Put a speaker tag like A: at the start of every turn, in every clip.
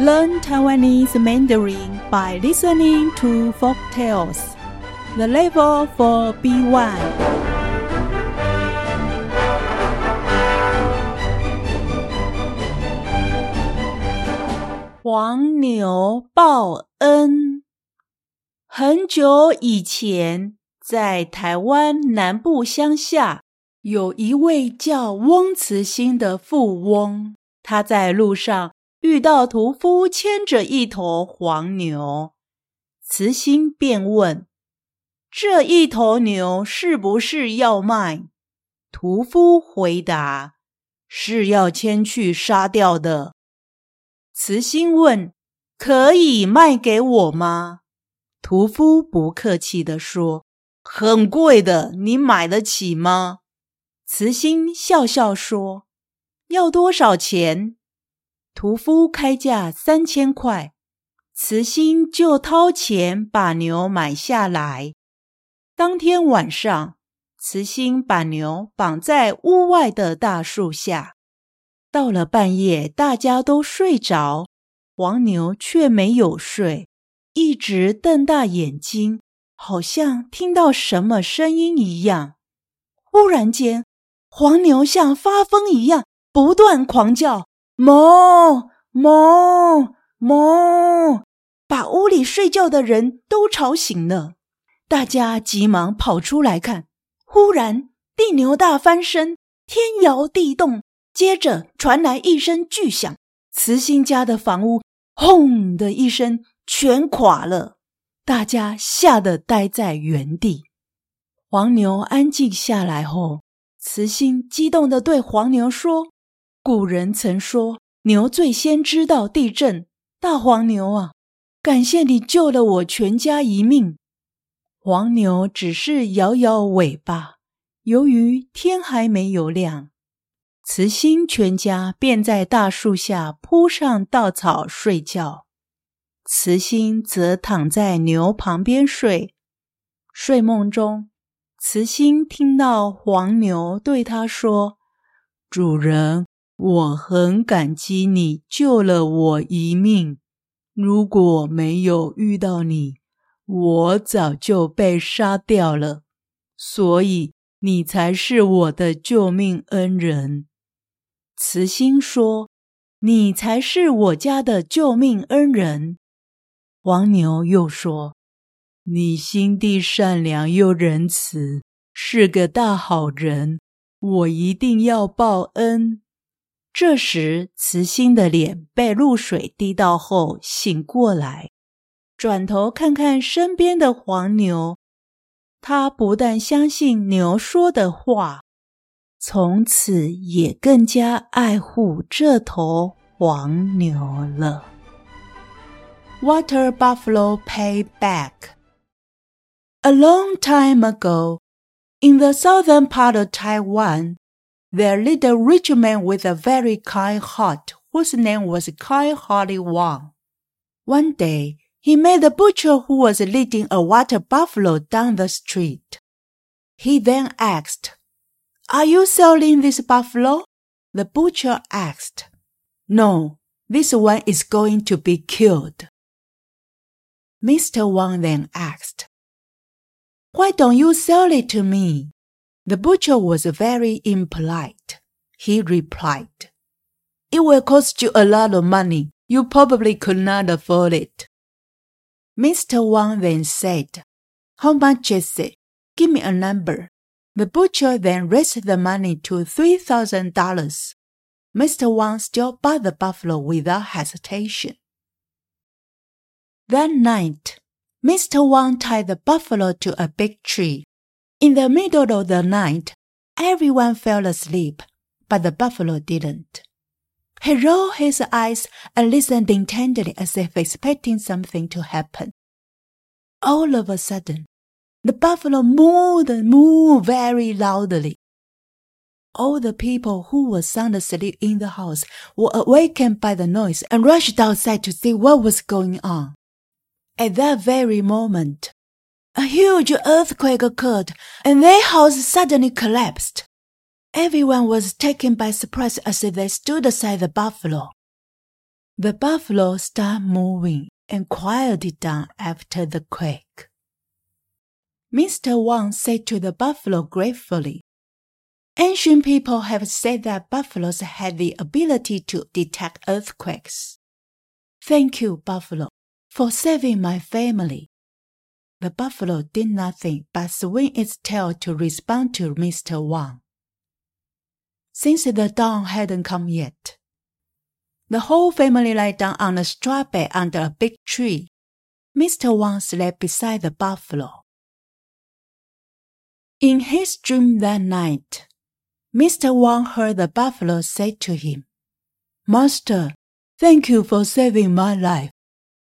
A: Learn Taiwanese Mandarin by listening to folk tales. The level for B1. 黄牛报恩。很久以前，在台湾南部乡下，有一位叫翁慈兴的富翁。他在路上遇到屠夫牵着一头黄牛，慈心便问：“这一头牛是不是要卖？”屠夫回答：“是要牵去杀掉的。”慈心问：“可以卖给我吗？”屠夫不客气地说：“很贵的，你买得起吗？”慈心笑笑说：“要多少钱？”屠夫开价三千块，慈心就掏钱把牛买下来。当天晚上，慈心把牛绑在屋外的大树下。到了半夜，大家都睡着，黄牛却没有睡，一直瞪大眼睛，好像听到什么声音一样。忽然间，黄牛像发疯一样，不断狂叫：“哞哞哞！”把屋里睡觉的人都吵醒了。大家急忙跑出来看，忽然地牛大翻身，天摇地动。接着传来一声巨响，慈心家的房屋“轰”的一声全垮了，大家吓得呆在原地。黄牛安静下来后，慈心激动地对黄牛说：“古人曾说，牛最先知道地震。大黄牛啊，感谢你救了我全家一命。”黄牛只是摇摇尾巴。由于天还没有亮。慈心全家便在大树下铺上稻草睡觉，慈心则躺在牛旁边睡。睡梦中，慈心听到黄牛对他说：“主人，我很感激你救了我一命。如果没有遇到你，我早就被杀掉了。所以你才是我的救命恩人。”慈心说：“你才是我家的救命恩人。”黄牛又说：“你心地善良又仁慈，是个大好人，我一定要报恩。”这时，慈心的脸被露水滴到后醒过来，转头看看身边的黄牛，他不但相信牛说的话。从此也更加爱护这头黄牛了。Water Buffalo Pay Back A long time ago, in the southern part of Taiwan, there lived a rich man with a very kind heart whose name was Kind Hearted Wang. One day, he met a butcher who was leading a water buffalo down the street. He then asked, are you selling this buffalo? The butcher asked. No, this one is going to be killed. Mr. Wang then asked, Why don't you sell it to me? The butcher was very impolite. He replied, It will cost you a lot of money. You probably could not afford it. Mr. Wang then said, How much is it? Give me a number. The butcher then raised the money to $3,000. Mr. Wang still bought the buffalo without hesitation. That night, Mr. Wang tied the buffalo to a big tree. In the middle of the night, everyone fell asleep, but the buffalo didn't. He rolled his eyes and listened intently as if expecting something to happen. All of a sudden, the buffalo mooed and mooed very loudly. All the people who were sound asleep in the house were awakened by the noise and rushed outside to see what was going on. At that very moment, a huge earthquake occurred and their house suddenly collapsed. Everyone was taken by surprise as they stood aside the buffalo. The buffalo started moving and quieted down after the quake. Mr. Wang said to the buffalo gratefully, Ancient people have said that buffaloes had the ability to detect earthquakes. Thank you, buffalo, for saving my family. The buffalo did nothing but swing its tail to respond to Mr. Wang. Since the dawn hadn't come yet, the whole family lay down on a straw bed under a big tree. Mr. Wang slept beside the buffalo. In his dream that night, Mr. Wang heard the buffalo say to him, Master, thank you for saving my life.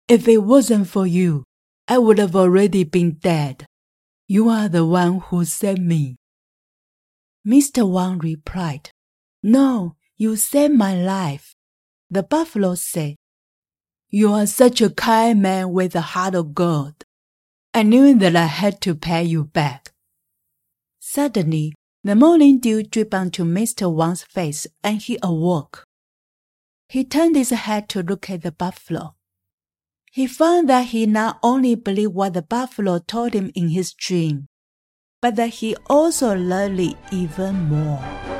A: If it wasn't for you, I would have already been dead. You are the one who saved me. Mr. Wang replied, No, you saved my life. The buffalo said, You are such a kind man with a heart of gold. I knew that I had to pay you back. Suddenly, the morning dew dripped onto Mr. Wang's face and he awoke. He turned his head to look at the buffalo. He found that he not only believed what the buffalo told him in his dream, but that he also loved it even more.